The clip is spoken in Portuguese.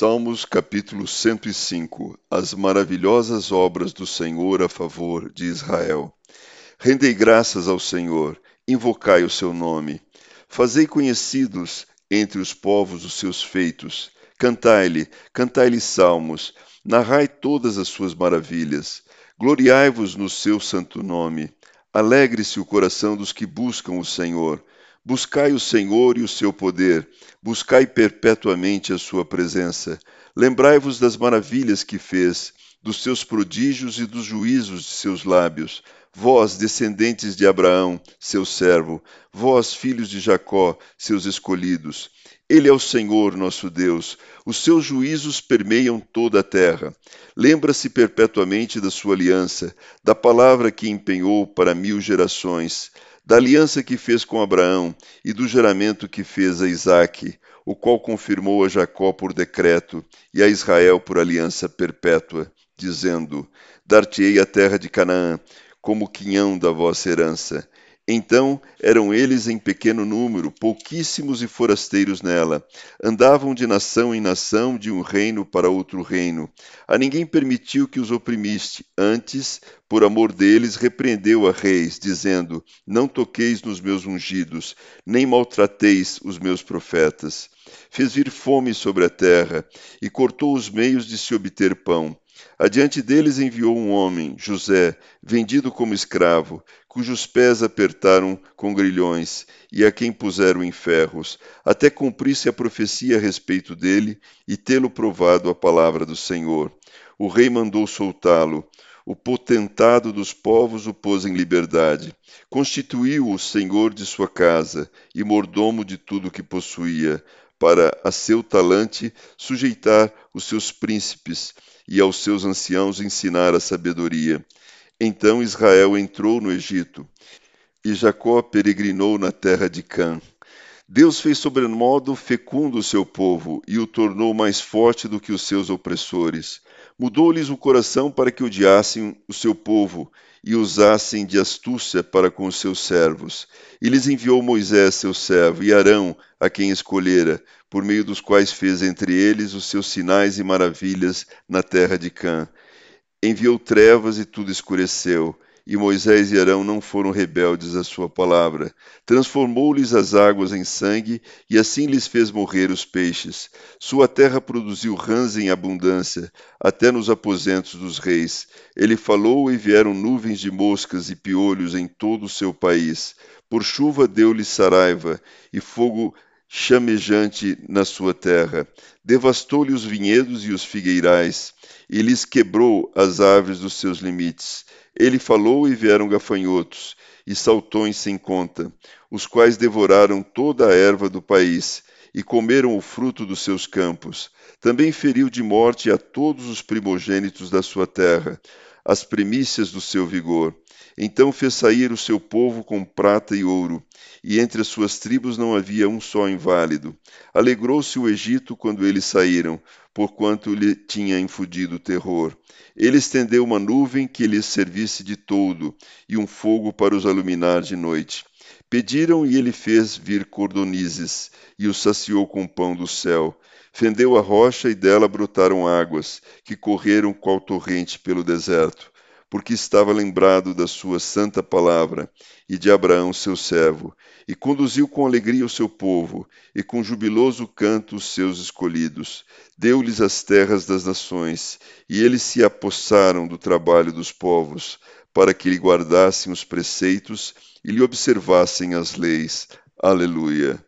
Salmos capítulo 105 As maravilhosas obras do Senhor a favor de Israel. Rendei graças ao Senhor, invocai o seu nome. Fazei conhecidos entre os povos os seus feitos. Cantai-lhe, cantai-lhe salmos, narrai todas as suas maravilhas. Gloriai-vos no seu santo nome. Alegre-se o coração dos que buscam o Senhor. Buscai o Senhor e o seu poder, buscai perpetuamente a sua presença. Lembrai-vos das maravilhas que fez, dos seus prodígios e dos juízos de seus lábios. Vós, descendentes de Abraão, seu servo, vós, filhos de Jacó, seus escolhidos. Ele é o Senhor nosso Deus, os seus juízos permeiam toda a terra. Lembra-se perpetuamente da sua aliança, da palavra que empenhou para mil gerações da aliança que fez com Abraão e do juramento que fez a Isaque, o qual confirmou a Jacó por decreto e a Israel por aliança perpétua, dizendo: Dar-te-ei a terra de Canaã, como quinhão da vossa herança, então eram eles em pequeno número, pouquíssimos e forasteiros nela. Andavam de nação em nação, de um reino para outro reino. A ninguém permitiu que os oprimiste. Antes, por amor deles, repreendeu a reis, dizendo: Não toqueis nos meus ungidos, nem maltrateis os meus profetas. Fez vir fome sobre a terra e cortou os meios de se obter pão. Adiante deles enviou um homem, José, vendido como escravo, cujos pés apertaram com grilhões e a quem puseram em ferros, até cumprisse a profecia a respeito dele e tê-lo provado a palavra do Senhor. O rei mandou soltá-lo. O potentado dos povos o pôs em liberdade. Constituiu-o senhor de sua casa e mordomo de tudo que possuía, para a seu talante sujeitar os seus príncipes e aos seus anciãos ensinar a sabedoria. Então Israel entrou no Egito, e Jacó peregrinou na terra de Cã. Deus fez sobremodo fecundo o seu povo e o tornou mais forte do que os seus opressores. Mudou-lhes o coração para que odiassem o seu povo e usassem de astúcia para com os seus servos. E lhes enviou Moisés, seu servo, e Arão, a quem escolhera, por meio dos quais fez entre eles os seus sinais e maravilhas na terra de Cã enviou trevas e tudo escureceu. E Moisés e Arão não foram rebeldes à sua palavra. Transformou-lhes as águas em sangue, e assim lhes fez morrer os peixes. Sua terra produziu rãs em abundância, até nos aposentos dos reis. Ele falou e vieram nuvens de moscas e piolhos em todo o seu país. Por chuva deu-lhe saraiva, e fogo chamejante na sua terra. Devastou-lhe os vinhedos e os figueirais, e lhes quebrou as árvores dos seus limites. Ele falou e vieram gafanhotos, e saltões sem conta, os quais devoraram toda a erva do país, e comeram o fruto dos seus campos. Também feriu de morte a todos os primogênitos da sua terra, as primícias do seu vigor. Então fez sair o seu povo com prata e ouro, e entre as suas tribos não havia um só inválido. Alegrou-se o Egito quando eles saíram, porquanto lhe tinha infundido terror. Ele estendeu uma nuvem que lhes servisse de todo, e um fogo para os iluminar de noite. Pediram e ele fez vir cordonizes, e os saciou com pão do céu. Fendeu a rocha e dela brotaram águas, que correram qual torrente pelo deserto porque estava lembrado da sua santa palavra e de Abraão, seu servo, e conduziu com alegria o seu povo, e com jubiloso canto os seus escolhidos. Deu-lhes as terras das nações, e eles se apossaram do trabalho dos povos, para que lhe guardassem os preceitos e lhe observassem as leis. Aleluia.